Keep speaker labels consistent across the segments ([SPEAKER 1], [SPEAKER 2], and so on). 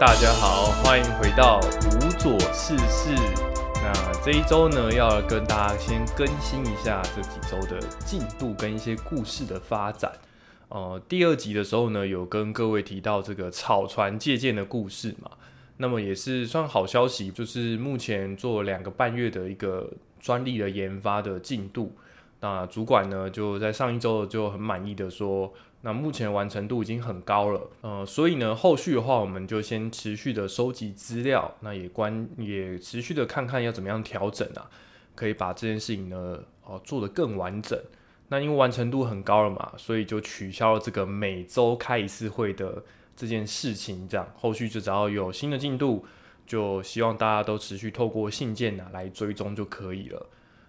[SPEAKER 1] 大家好，欢迎回到无左事事。那这一周呢，要跟大家先更新一下这几周的进度跟一些故事的发展。呃，第二集的时候呢，有跟各位提到这个草船借箭的故事嘛。那么也是算好消息，就是目前做两个半月的一个专利的研发的进度。那主管呢，就在上一周就很满意的说，那目前完成度已经很高了，呃，所以呢，后续的话，我们就先持续的收集资料，那也关也持续的看看要怎么样调整啊，可以把这件事情呢，哦，做得更完整。那因为完成度很高了嘛，所以就取消了这个每周开一次会的这件事情，这样后续就只要有新的进度，就希望大家都持续透过信件啊来追踪就可以了。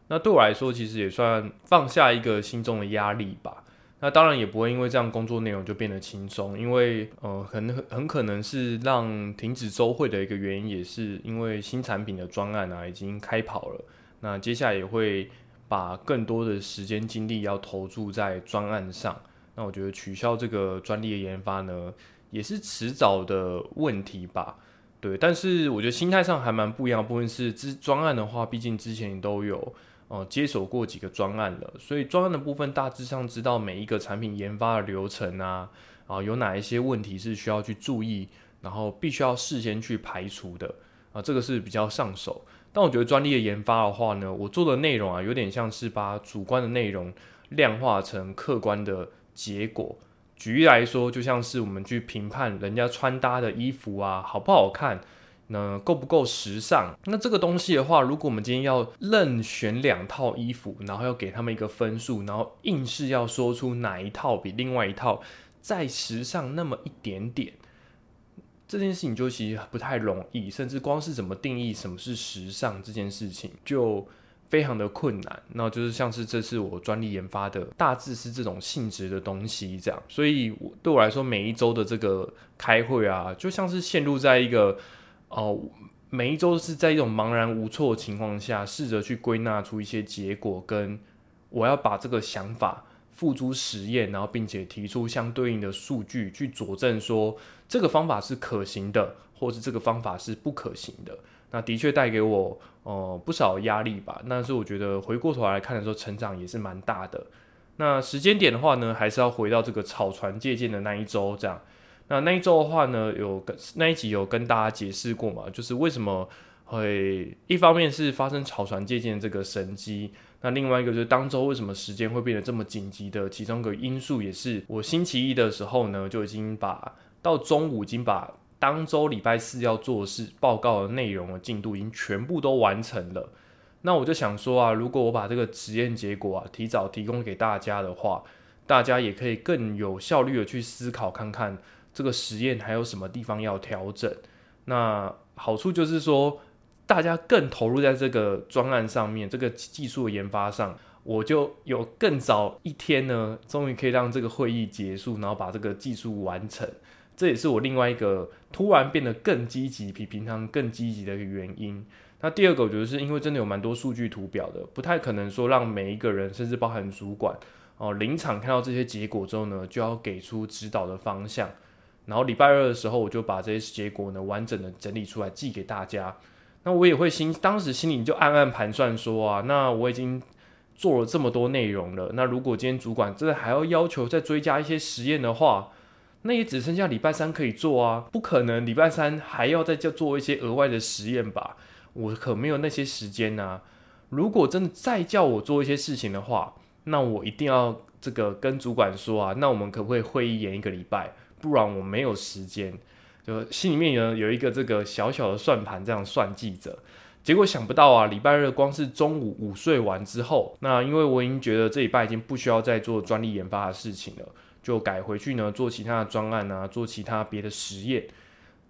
[SPEAKER 1] 那对我来说，其实也算放下一个心中的压力吧。那当然也不会因为这样工作内容就变得轻松，因为呃，很很可能是让停止周会的一个原因，也是因为新产品的专案啊已经开跑了。那接下来也会把更多的时间精力要投注在专案上。那我觉得取消这个专利的研发呢，也是迟早的问题吧。对，但是我觉得心态上还蛮不一样的。部分是之专案的话，毕竟之前都有。哦，接手过几个专案了，所以专案的部分大致上知道每一个产品研发的流程啊，啊有哪一些问题是需要去注意，然后必须要事先去排除的啊，这个是比较上手。但我觉得专利的研发的话呢，我做的内容啊，有点像是把主观的内容量化成客观的结果。举例来说，就像是我们去评判人家穿搭的衣服啊，好不好看。那够不够时尚？那这个东西的话，如果我们今天要任选两套衣服，然后要给他们一个分数，然后硬是要说出哪一套比另外一套再时尚那么一点点，这件事情就其实不太容易，甚至光是怎么定义什么是时尚这件事情就非常的困难。那就是像是这次我专利研发的，大致是这种性质的东西这样。所以对我来说，每一周的这个开会啊，就像是陷入在一个。哦，每一周是在一种茫然无措的情况下，试着去归纳出一些结果，跟我要把这个想法付诸实验，然后并且提出相对应的数据去佐证说这个方法是可行的，或是这个方法是不可行的。那的确带给我呃不少压力吧。但是我觉得回过头来看的时候，成长也是蛮大的。那时间点的话呢，还是要回到这个草船借箭的那一周这样。那那一周的话呢，有跟那一集有跟大家解释过嘛，就是为什么会一方面是发生草船借箭这个神机，那另外一个就是当周为什么时间会变得这么紧急的其中一个因素，也是我星期一的时候呢就已经把到中午已经把当周礼拜四要做事报告的内容的进度已经全部都完成了。那我就想说啊，如果我把这个实验结果啊提早提供给大家的话，大家也可以更有效率的去思考看看。这个实验还有什么地方要调整？那好处就是说，大家更投入在这个专案上面，这个技术的研发上，我就有更早一天呢，终于可以让这个会议结束，然后把这个技术完成。这也是我另外一个突然变得更积极，比平常更积极的一个原因。那第二个，我觉得是因为真的有蛮多数据图表的，不太可能说让每一个人，甚至包含主管哦，临场看到这些结果之后呢，就要给出指导的方向。然后礼拜二的时候，我就把这些结果呢完整的整理出来寄给大家。那我也会心当时心里就暗暗盘算说啊，那我已经做了这么多内容了。那如果今天主管真的还要要求再追加一些实验的话，那也只剩下礼拜三可以做啊，不可能礼拜三还要再叫做一些额外的实验吧？我可没有那些时间呐。如果真的再叫我做一些事情的话，那我一定要这个跟主管说啊，那我们可不可以会议延一个礼拜？不然我没有时间，就心里面有有一个这个小小的算盘，这样算计着。结果想不到啊，礼拜日光是中午午睡完之后，那因为我已经觉得这礼拜已经不需要再做专利研发的事情了，就改回去呢做其他的专案啊，做其他别的实验。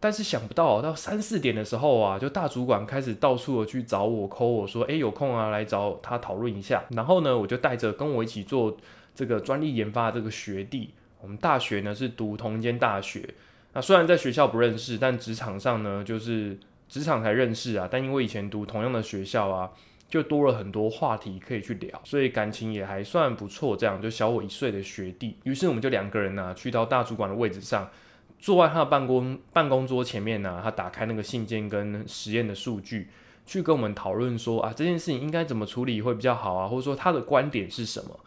[SPEAKER 1] 但是想不到到三四点的时候啊，就大主管开始到处的去找我抠我说，诶，有空啊，来找他讨论一下。然后呢，我就带着跟我一起做这个专利研发的这个学弟。我们大学呢是读同一间大学，那虽然在学校不认识，但职场上呢就是职场才认识啊。但因为以前读同样的学校啊，就多了很多话题可以去聊，所以感情也还算不错。这样就小我一岁的学弟，于是我们就两个人呢去到大主管的位置上，坐在他的办公办公桌前面呢，他打开那个信件跟实验的数据，去跟我们讨论说啊，这件事情应该怎么处理会比较好啊，或者说他的观点是什么。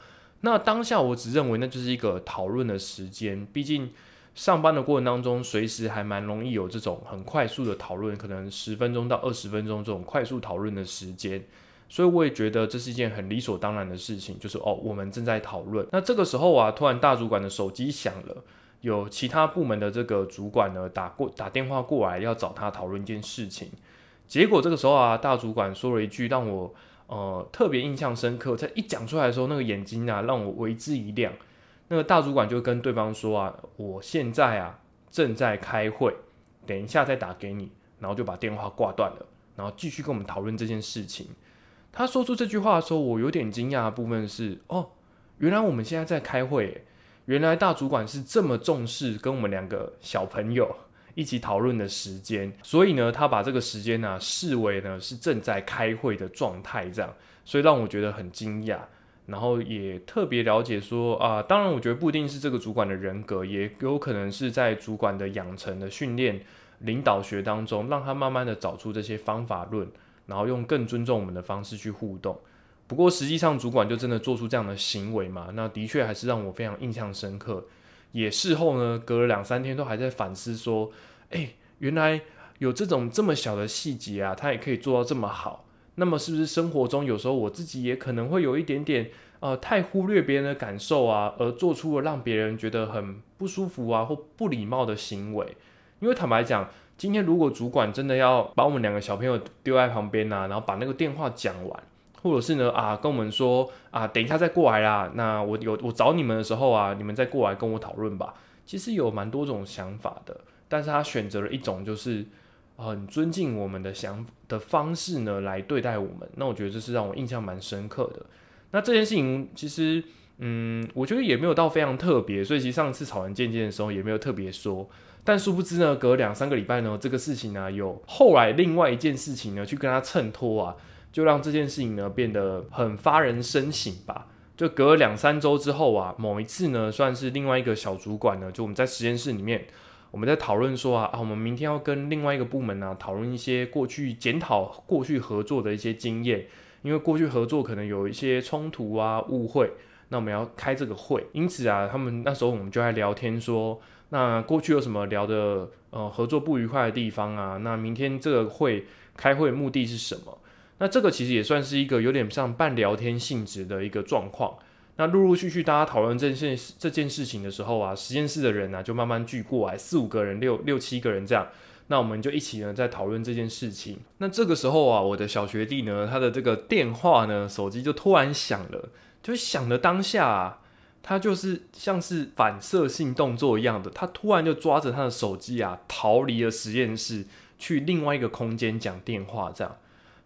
[SPEAKER 1] 那当下我只认为那就是一个讨论的时间，毕竟上班的过程当中，随时还蛮容易有这种很快速的讨论，可能十分钟到二十分钟这种快速讨论的时间。所以我也觉得这是一件很理所当然的事情，就是哦，我们正在讨论。那这个时候啊，突然大主管的手机响了，有其他部门的这个主管呢打过打电话过来要找他讨论一件事情。结果这个时候啊，大主管说了一句让我呃特别印象深刻，在一讲出来的时候，那个眼睛啊让我为之一亮。那个大主管就跟对方说啊，我现在啊正在开会，等一下再打给你，然后就把电话挂断了，然后继续跟我们讨论这件事情。他说出这句话的时候，我有点惊讶的部分是：哦，原来我们现在在开会，原来大主管是这么重视跟我们两个小朋友一起讨论的时间，所以呢，他把这个时间呢视为呢是正在开会的状态，这样，所以让我觉得很惊讶，然后也特别了解说啊，当然我觉得不一定是这个主管的人格，也有可能是在主管的养成的训练领导学当中，让他慢慢的找出这些方法论。然后用更尊重我们的方式去互动，不过实际上主管就真的做出这样的行为嘛？那的确还是让我非常印象深刻。也事后呢，隔了两三天都还在反思说，哎，原来有这种这么小的细节啊，他也可以做到这么好。那么是不是生活中有时候我自己也可能会有一点点呃太忽略别人的感受啊，而做出了让别人觉得很不舒服啊或不礼貌的行为？因为坦白讲。今天如果主管真的要把我们两个小朋友丢在旁边呐，然后把那个电话讲完，或者是呢啊跟我们说啊等一下再过来啦，那我有我找你们的时候啊，你们再过来跟我讨论吧。其实有蛮多种想法的，但是他选择了一种就是很尊敬我们的想的方式呢来对待我们。那我觉得这是让我印象蛮深刻的。那这件事情其实嗯，我觉得也没有到非常特别，所以其实上次草人见见的时候也没有特别说。但殊不知呢，隔两三个礼拜呢，这个事情呢，有后来另外一件事情呢，去跟他衬托啊，就让这件事情呢变得很发人深省吧。就隔了两三周之后啊，某一次呢，算是另外一个小主管呢，就我们在实验室里面，我们在讨论说啊啊，我们明天要跟另外一个部门呢讨论一些过去检讨过去合作的一些经验，因为过去合作可能有一些冲突啊误会，那我们要开这个会，因此啊，他们那时候我们就在聊天说。那过去有什么聊的呃合作不愉快的地方啊？那明天这个会开会目的是什么？那这个其实也算是一个有点像半聊天性质的一个状况。那陆陆续续大家讨论这件这件事情的时候啊，实验室的人呢就慢慢聚过来，四五个人、六六七个人这样。那我们就一起呢在讨论这件事情。那这个时候啊，我的小学弟呢，他的这个电话呢，手机就突然响了，就响的当下。啊他就是像是反射性动作一样的，他突然就抓着他的手机啊，逃离了实验室，去另外一个空间讲电话。这样，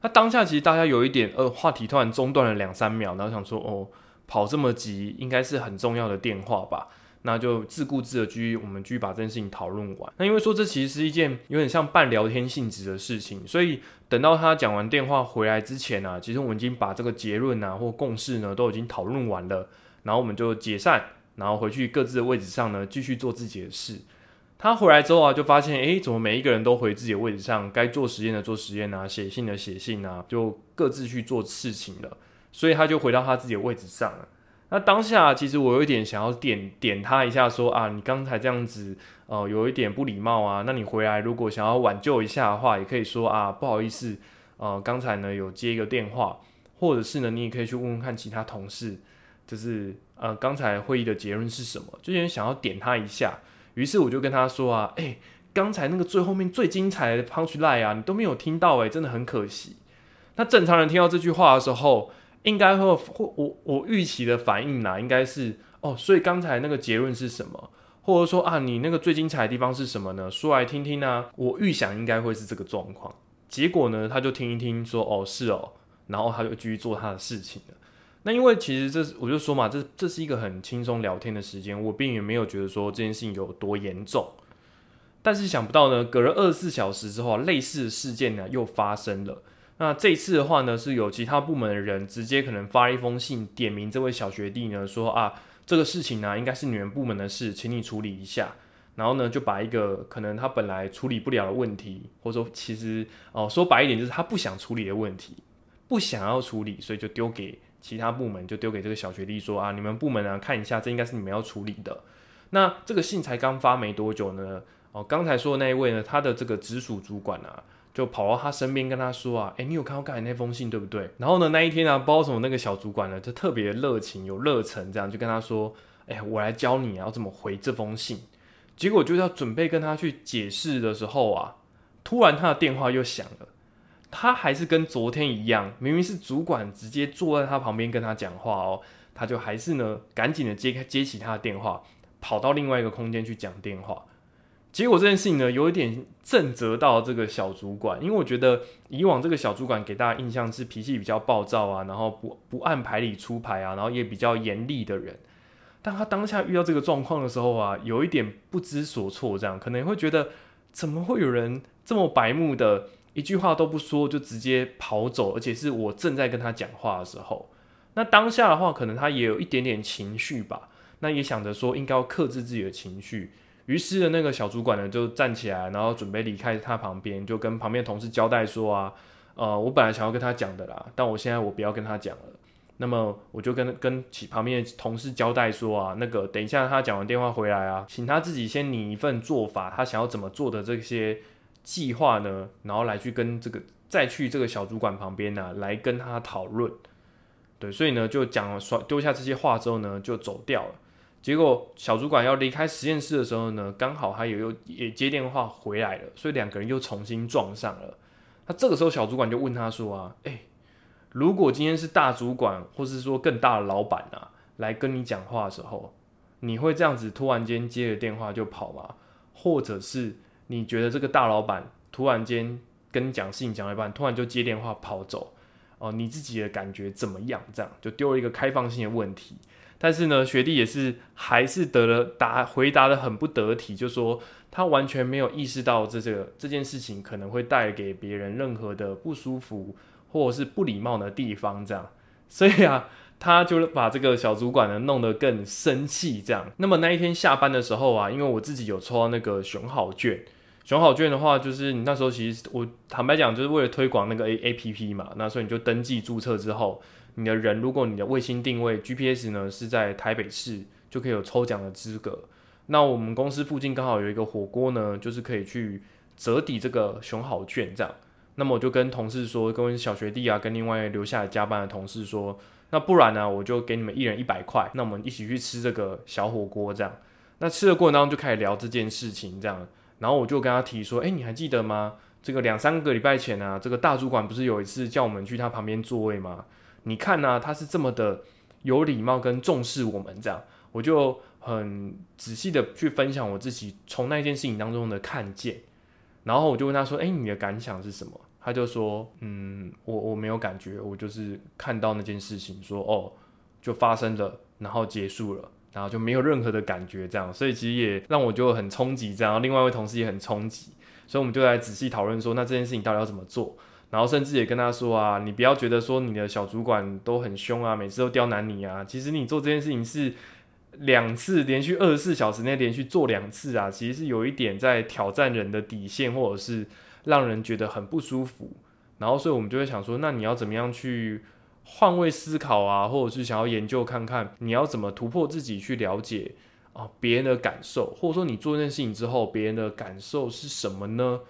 [SPEAKER 1] 那当下其实大家有一点呃，话题突然中断了两三秒，然后想说哦，跑这么急，应该是很重要的电话吧？那就自顾自的继续，我们继续把这件事情讨论完。那因为说这其实是一件有点像半聊天性质的事情，所以等到他讲完电话回来之前呢，其实我们已经把这个结论啊或共识呢都已经讨论完了。然后我们就解散，然后回去各自的位置上呢，继续做自己的事。他回来之后啊，就发现，哎，怎么每一个人都回自己的位置上，该做实验的做实验啊，写信的写信啊，就各自去做事情了。所以他就回到他自己的位置上了。那当下其实我有一点想要点点他一下，说啊，你刚才这样子，呃，有一点不礼貌啊。那你回来如果想要挽救一下的话，也可以说啊，不好意思，呃，刚才呢有接一个电话，或者是呢，你也可以去问问看其他同事。就是呃，刚才会议的结论是什么？就有点想要点他一下，于是我就跟他说啊，哎，刚才那个最后面最精彩的 punch line 啊，你都没有听到哎，真的很可惜。那正常人听到这句话的时候，应该会会我我预期的反应呢，应该是哦，所以刚才那个结论是什么？或者说啊，你那个最精彩的地方是什么呢？说来听听呢。我预想应该会是这个状况。结果呢，他就听一听，说哦是哦，然后他就继续做他的事情了。那因为其实这是我就说嘛，这这是一个很轻松聊天的时间，我并没有觉得说这件事情有多严重。但是想不到呢，隔了二十四小时之后，类似的事件呢又发生了。那这一次的话呢，是有其他部门的人直接可能发一封信，点名这位小学弟呢，说啊，这个事情呢应该是你们部门的事，请你处理一下。然后呢就把一个可能他本来处理不了的问题，或者说其实哦说白一点就是他不想处理的问题，不想要处理，所以就丢给其他部门，就丢给这个小学弟说啊，你们部门啊看一下，这应该是你们要处理的。那这个信才刚发没多久呢，哦刚才说的那一位呢，他的这个直属主管啊。就跑到他身边跟他说啊，哎，你有看到刚才那封信对不对？然后呢，那一天啊，不知道什么那个小主管呢，就特别热情有热忱，这样就跟他说，哎，我来教你要怎么回这封信。结果就要准备跟他去解释的时候啊，突然他的电话又响了。他还是跟昨天一样，明明是主管直接坐在他旁边跟他讲话哦，他就还是呢，赶紧的接开接起他的电话，跑到另外一个空间去讲电话。结果这件事情呢，有一点震责到这个小主管，因为我觉得以往这个小主管给大家印象是脾气比较暴躁啊，然后不不按牌理出牌啊，然后也比较严厉的人。但他当下遇到这个状况的时候啊，有一点不知所措，这样可能会觉得怎么会有人这么白目的，一句话都不说就直接跑走，而且是我正在跟他讲话的时候。那当下的话，可能他也有一点点情绪吧，那也想着说应该要克制自己的情绪。于是的那个小主管呢，就站起来，然后准备离开他旁边，就跟旁边同事交代说啊，呃，我本来想要跟他讲的啦，但我现在我不要跟他讲了。那么我就跟跟其旁边的同事交代说啊，那个等一下他讲完电话回来啊，请他自己先拟一份做法，他想要怎么做的这些计划呢，然后来去跟这个再去这个小主管旁边呢，来跟他讨论。对，所以呢就讲说丢下这些话之后呢，就走掉了。结果小主管要离开实验室的时候呢，刚好他也又也接电话回来了，所以两个人又重新撞上了。那这个时候小主管就问他说啊，哎，如果今天是大主管或是说更大的老板啊，来跟你讲话的时候，你会这样子突然间接了电话就跑吗？或者是你觉得这个大老板突然间跟你讲事情讲一半，突然就接电话跑走，哦，你自己的感觉怎么样？这样就丢了一个开放性的问题。但是呢，学弟也是还是得了答回答的很不得体，就说他完全没有意识到这这个这件事情可能会带给别人任何的不舒服或者是不礼貌的地方，这样，所以啊，他就把这个小主管呢弄得更生气，这样。那么那一天下班的时候啊，因为我自己有抽到那个熊好券，熊好券的话，就是你那时候其实我坦白讲，就是为了推广那个 A A P P 嘛，那所以你就登记注册之后。你的人，如果你的卫星定位 GPS 呢是在台北市，就可以有抽奖的资格。那我们公司附近刚好有一个火锅呢，就是可以去折抵这个熊好券这样。那么我就跟同事说，跟小学弟啊，跟另外留下来加班的同事说，那不然呢，我就给你们一人一百块，那我们一起去吃这个小火锅这样。那吃的过程当中就开始聊这件事情这样，然后我就跟他提说，哎，你还记得吗？这个两三个礼拜前啊，这个大主管不是有一次叫我们去他旁边座位吗？你看呢，他是这么的有礼貌跟重视我们，这样我就很仔细的去分享我自己从那件事情当中的看见，然后我就问他说：“哎，你的感想是什么？”他就说：“嗯，我我没有感觉，我就是看到那件事情，说哦，就发生了，然后结束了，然后就没有任何的感觉，这样，所以其实也让我就很冲击，这样，另外一位同事也很冲击，所以我们就来仔细讨论说，那这件事情到底要怎么做？”然后甚至也跟他说啊，你不要觉得说你的小主管都很凶啊，每次都刁难你啊。其实你做这件事情是两次连续二十四小时内连续做两次啊，其实是有一点在挑战人的底线，或者是让人觉得很不舒服。然后所以我们就会想说，那你要怎么样去换位思考啊，或者是想要研究看看你要怎么突破自己去了解啊别人的感受，或者说你做这件事情之后别人的感受是什么呢？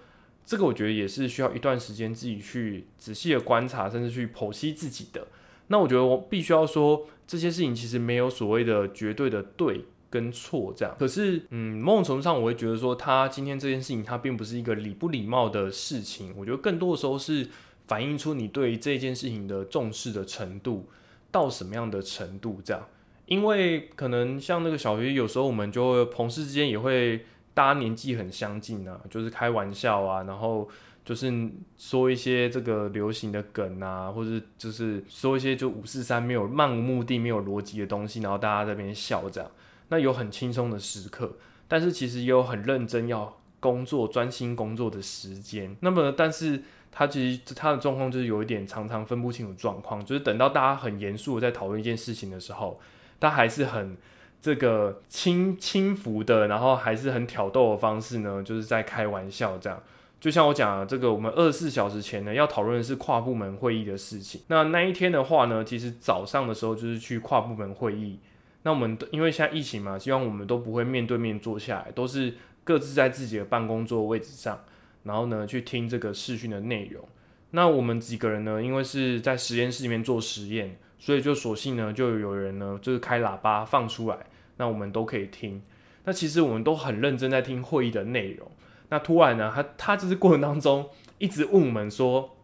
[SPEAKER 1] 这个我觉得也是需要一段时间自己去仔细的观察，甚至去剖析自己的。那我觉得我必须要说，这些事情其实没有所谓的绝对的对跟错这样。可是，嗯，某种程度上，我会觉得说，他今天这件事情，他并不是一个礼不礼貌的事情。我觉得更多的时候是反映出你对这件事情的重视的程度到什么样的程度这样。因为可能像那个小鱼，有时候我们就会同事之间也会。大家年纪很相近啊，就是开玩笑啊，然后就是说一些这个流行的梗啊，或者就是说一些就五四三没有漫无目的、没有逻辑的东西，然后大家在那边笑这样。那有很轻松的时刻，但是其实也有很认真要工作、专心工作的时间。那么，但是他其实他的状况就是有一点常常分不清楚状况，就是等到大家很严肃的在讨论一件事情的时候，他还是很。这个轻轻浮的，然后还是很挑逗的方式呢，就是在开玩笑这样。就像我讲的，这个我们二十四小时前呢要讨论的是跨部门会议的事情。那那一天的话呢，其实早上的时候就是去跨部门会议。那我们因为现在疫情嘛，希望我们都不会面对面坐下来，都是各自在自己的办公桌位置上，然后呢去听这个视讯的内容。那我们几个人呢，因为是在实验室里面做实验，所以就索性呢就有人呢就是开喇叭放出来，那我们都可以听。那其实我们都很认真在听会议的内容。那突然呢，他他就是过程当中一直问我们说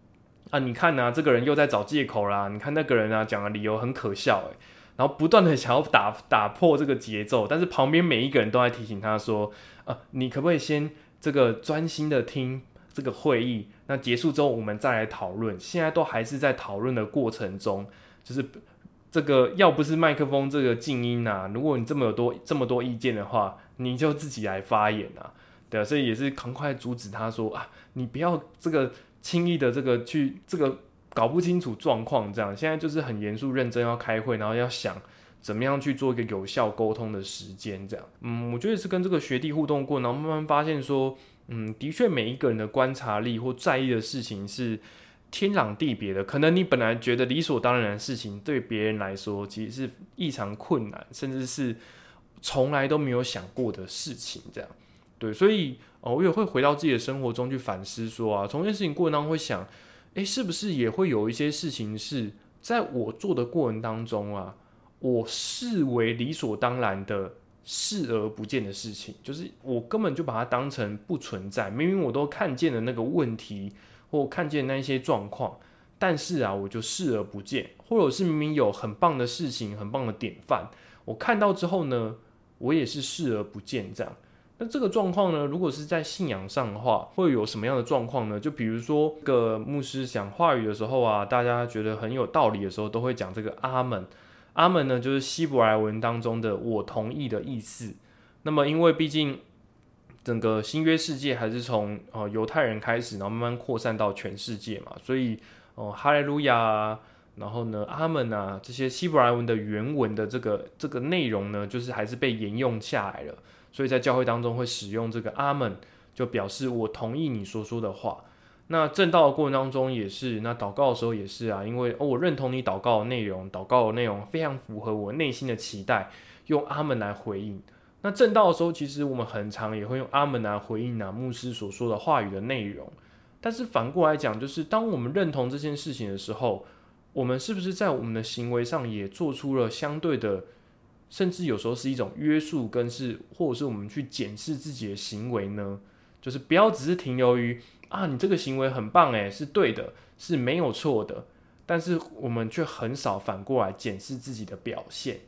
[SPEAKER 1] 啊，你看呐，这个人又在找借口啦。你看那个人啊，讲的理由很可笑诶。然后不断的想要打打破这个节奏，但是旁边每一个人都在提醒他说，呃，你可不可以先这个专心的听这个会议？那结束之后我们再来讨论。现在都还是在讨论的过程中，就是这个要不是麦克风这个静音啊，如果你这么有多这么多意见的话，你就自己来发言啊。对啊，所以也是赶快阻止他说啊，你不要这个轻易的这个去这个搞不清楚状况，这样现在就是很严肃认真要开会，然后要想怎么样去做一个有效沟通的时间，这样，嗯，我觉得是跟这个学弟互动过，然后慢慢发现说，嗯，的确每一个人的观察力或在意的事情是天壤地别的，可能你本来觉得理所当然的事情，对别人来说其实是异常困难，甚至是从来都没有想过的事情，这样。对，所以哦，我也会回到自己的生活中去反思，说啊，从这件事情过程当中会想，诶，是不是也会有一些事情是在我做的过程当中啊，我视为理所当然的视而不见的事情，就是我根本就把它当成不存在，明明我都看见了那个问题或看见那一些状况，但是啊，我就视而不见，或者是明明有很棒的事情、很棒的典范，我看到之后呢，我也是视而不见这样。那这个状况呢？如果是在信仰上的话，会有什么样的状况呢？就比如说，个牧师讲话语的时候啊，大家觉得很有道理的时候，都会讲这个阿门。阿门呢，就是希伯来文当中的“我同意”的意思。那么，因为毕竟整个新约世界还是从呃犹太人开始，然后慢慢扩散到全世界嘛，所以哦，哈利路亚，然后呢，阿门啊，这些希伯来文的原文的这个这个内容呢，就是还是被沿用下来了。所以在教会当中会使用这个阿门，就表示我同意你所说的话。那正道的过程当中也是，那祷告的时候也是啊，因为哦我认同你祷告的内容，祷告的内容非常符合我内心的期待，用阿门来回应。那正道的时候，其实我们很常也会用阿门来回应。啊牧师所说的话语的内容。但是反过来讲，就是当我们认同这件事情的时候，我们是不是在我们的行为上也做出了相对的？甚至有时候是一种约束，跟是或者是我们去检视自己的行为呢，就是不要只是停留于啊，你这个行为很棒诶，是对的，是没有错的，但是我们却很少反过来检视自己的表现，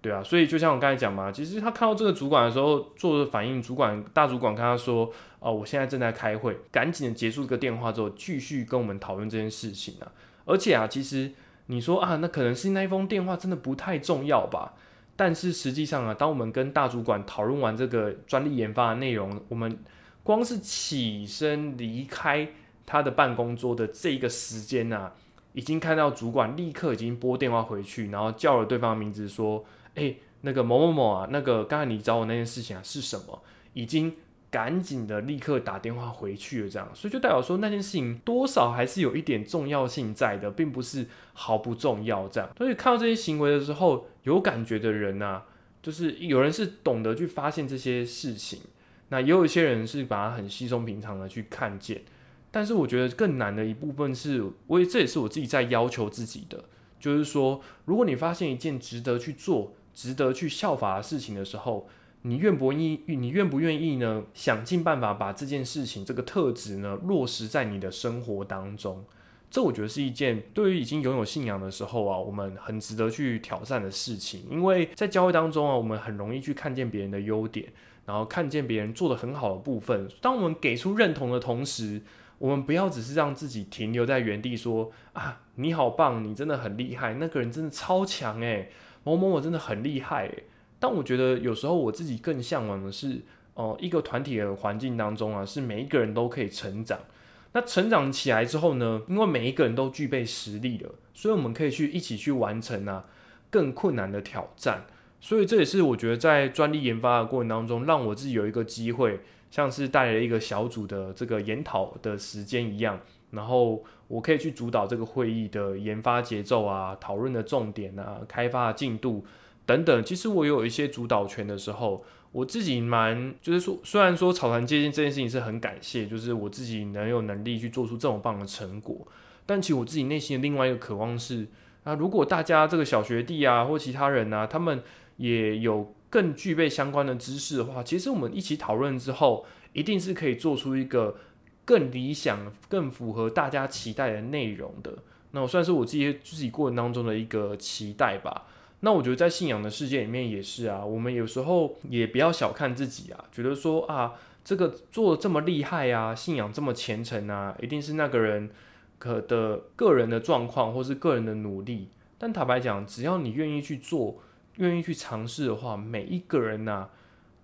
[SPEAKER 1] 对啊，所以就像我刚才讲嘛，其实他看到这个主管的时候做的反应，主管大主管跟他说，哦，我现在正在开会，赶紧结束这个电话之后，继续跟我们讨论这件事情啊，而且啊，其实你说啊，那可能是那一封电话真的不太重要吧。但是实际上啊，当我们跟大主管讨论完这个专利研发的内容，我们光是起身离开他的办公桌的这个时间呐，已经看到主管立刻已经拨电话回去，然后叫了对方的名字，说：“哎，那个某某某啊，那个刚才你找我那件事情啊是什么？”已经。赶紧的，立刻打电话回去了，这样，所以就代表说那件事情多少还是有一点重要性在的，并不是毫不重要这样。所以看到这些行为的时候，有感觉的人呢，就是有人是懂得去发现这些事情，那也有一些人是把它很稀松平常的去看见。但是我觉得更难的一部分是，我也这也是我自己在要求自己的，就是说，如果你发现一件值得去做、值得去效法的事情的时候。你愿不愿意？你愿不愿意呢？想尽办法把这件事情、这个特质呢落实在你的生活当中。这我觉得是一件对于已经拥有信仰的时候啊，我们很值得去挑战的事情。因为在教会当中啊，我们很容易去看见别人的优点，然后看见别人做的很好的部分。当我们给出认同的同时，我们不要只是让自己停留在原地，说啊，你好棒，你真的很厉害，那个人真的超强诶，某某某真的很厉害诶。但我觉得有时候我自己更向往的是，哦，一个团体的环境当中啊，是每一个人都可以成长。那成长起来之后呢，因为每一个人都具备实力了，所以我们可以去一起去完成啊更困难的挑战。所以这也是我觉得在专利研发的过程当中，让我自己有一个机会，像是带来一个小组的这个研讨的时间一样，然后我可以去主导这个会议的研发节奏啊、讨论的重点啊、开发进度等等。其实我有一些主导权的时候。我自己蛮，就是说，虽然说草团接近这件事情是很感谢，就是我自己能有能力去做出这么棒的成果，但其实我自己内心的另外一个渴望是，啊，如果大家这个小学弟啊或其他人啊，他们也有更具备相关的知识的话，其实我们一起讨论之后，一定是可以做出一个更理想、更符合大家期待的内容的。那我算是我自己自己过程当中的一个期待吧。那我觉得在信仰的世界里面也是啊，我们有时候也不要小看自己啊，觉得说啊，这个做的这么厉害啊，信仰这么虔诚啊，一定是那个人可的个人的状况或是个人的努力。但坦白讲，只要你愿意去做，愿意去尝试的话，每一个人呐，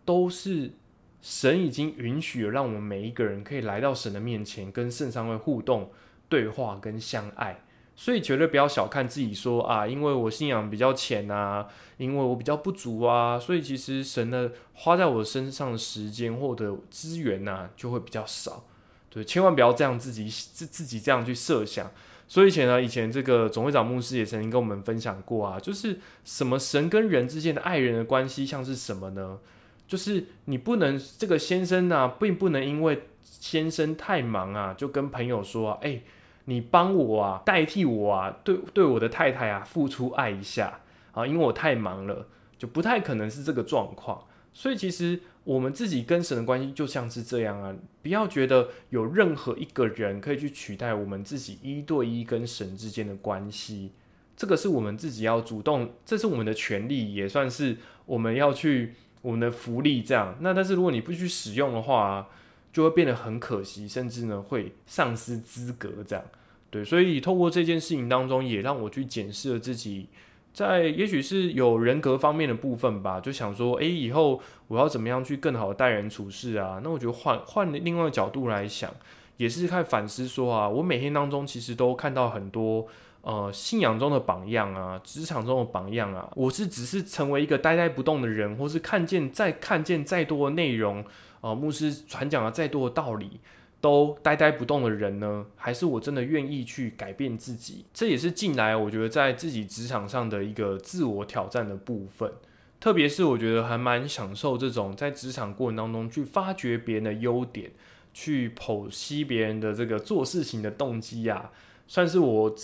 [SPEAKER 1] 都是神已经允许，让我们每一个人可以来到神的面前，跟圣上会互动、对话跟相爱。所以绝对不要小看自己，说啊，因为我信仰比较浅啊，因为我比较不足啊，所以其实神呢花在我身上的时间或者资源呐就会比较少。对，千万不要这样自己自自己这样去设想。所以以前呢，以前这个总会长牧师也曾经跟我们分享过啊，就是什么神跟人之间的爱人的关系像是什么呢？就是你不能这个先生呢，并不能因为先生太忙啊，就跟朋友说，哎。你帮我啊，代替我啊，对对我的太太啊，付出爱一下啊，因为我太忙了，就不太可能是这个状况。所以其实我们自己跟神的关系就像是这样啊，不要觉得有任何一个人可以去取代我们自己一对一跟神之间的关系。这个是我们自己要主动，这是我们的权利，也算是我们要去我们的福利这样。那但是如果你不去使用的话，就会变得很可惜，甚至呢会丧失资格这样。对，所以透过这件事情当中，也让我去检视了自己，在也许是有人格方面的部分吧，就想说，诶，以后我要怎么样去更好的待人处事啊？那我觉得换换另外一个角度来想，也是看反思说啊，我每天当中其实都看到很多呃信仰中的榜样啊，职场中的榜样啊，我是只是成为一个呆呆不动的人，或是看见再看见再多的内容啊，牧师传讲了再多的道理。都呆呆不动的人呢，还是我真的愿意去改变自己？这也是近来我觉得在自己职场上的一个自我挑战的部分。特别是我觉得还蛮享受这种在职场过程当中去发掘别人的优点，去剖析别人的这个做事情的动机啊，算是我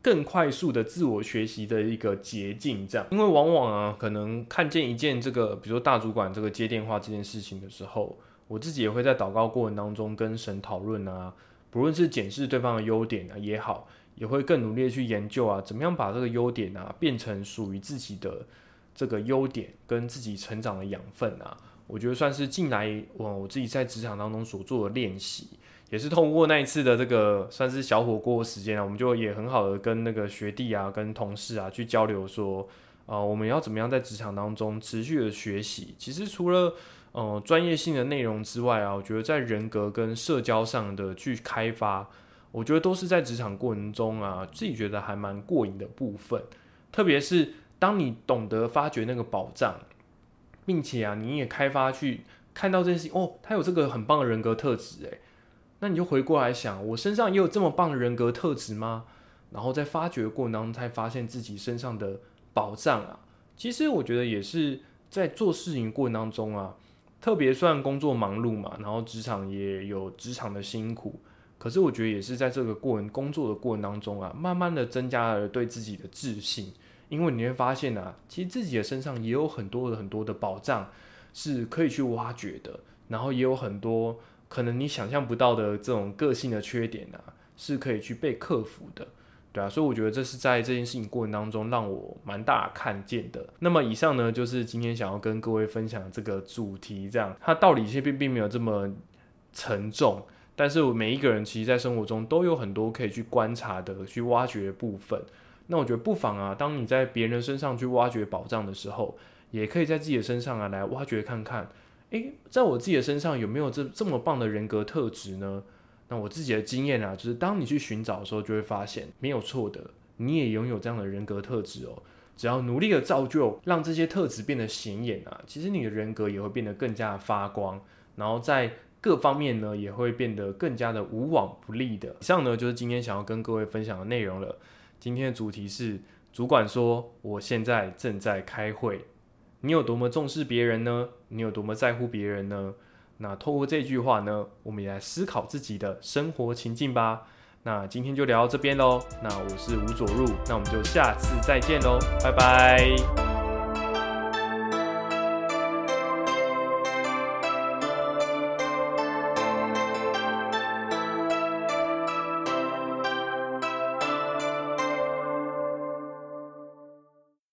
[SPEAKER 1] 更快速的自我学习的一个捷径。这样，因为往往啊，可能看见一件这个，比如说大主管这个接电话这件事情的时候。我自己也会在祷告过程当中跟神讨论啊，不论是检视对方的优点啊也好，也会更努力的去研究啊，怎么样把这个优点啊变成属于自己的这个优点跟自己成长的养分啊。我觉得算是近来我我自己在职场当中所做的练习，也是通过那一次的这个算是小火锅时间啊，我们就也很好的跟那个学弟啊、跟同事啊去交流说，啊，我们要怎么样在职场当中持续的学习。其实除了呃，专业性的内容之外啊，我觉得在人格跟社交上的去开发，我觉得都是在职场过程中啊，自己觉得还蛮过瘾的部分。特别是当你懂得发掘那个宝藏，并且啊，你也开发去看到这件事情，哦，他有这个很棒的人格特质，诶，那你就回过来想，我身上也有这么棒的人格特质吗？然后在发掘过程当中，才发现自己身上的宝藏啊。其实我觉得也是在做事情过程当中啊。特别算工作忙碌嘛，然后职场也有职场的辛苦，可是我觉得也是在这个过程工作的过程当中啊，慢慢的增加了对自己的自信，因为你会发现啊，其实自己的身上也有很多的很多的宝藏是可以去挖掘的，然后也有很多可能你想象不到的这种个性的缺点啊，是可以去被克服的。对啊，所以我觉得这是在这件事情过程当中让我蛮大看见的。那么以上呢，就是今天想要跟各位分享这个主题，这样它道理其实并并没有这么沉重，但是我每一个人其实，在生活中都有很多可以去观察的、去挖掘的部分。那我觉得不妨啊，当你在别人身上去挖掘宝藏的时候，也可以在自己的身上啊来挖掘看看，诶，在我自己的身上有没有这这么棒的人格特质呢？那我自己的经验啊，就是当你去寻找的时候，就会发现没有错的，你也拥有这样的人格特质哦。只要努力的造就，让这些特质变得显眼啊，其实你的人格也会变得更加的发光，然后在各方面呢也会变得更加的无往不利的。以上呢就是今天想要跟各位分享的内容了。今天的主题是主管说我现在正在开会，你有多么重视别人呢？你有多么在乎别人呢？那透过这句话呢，我们也来思考自己的生活情境吧。那今天就聊到这边喽。那我是吴佐入，那我们就下次再见喽，拜拜。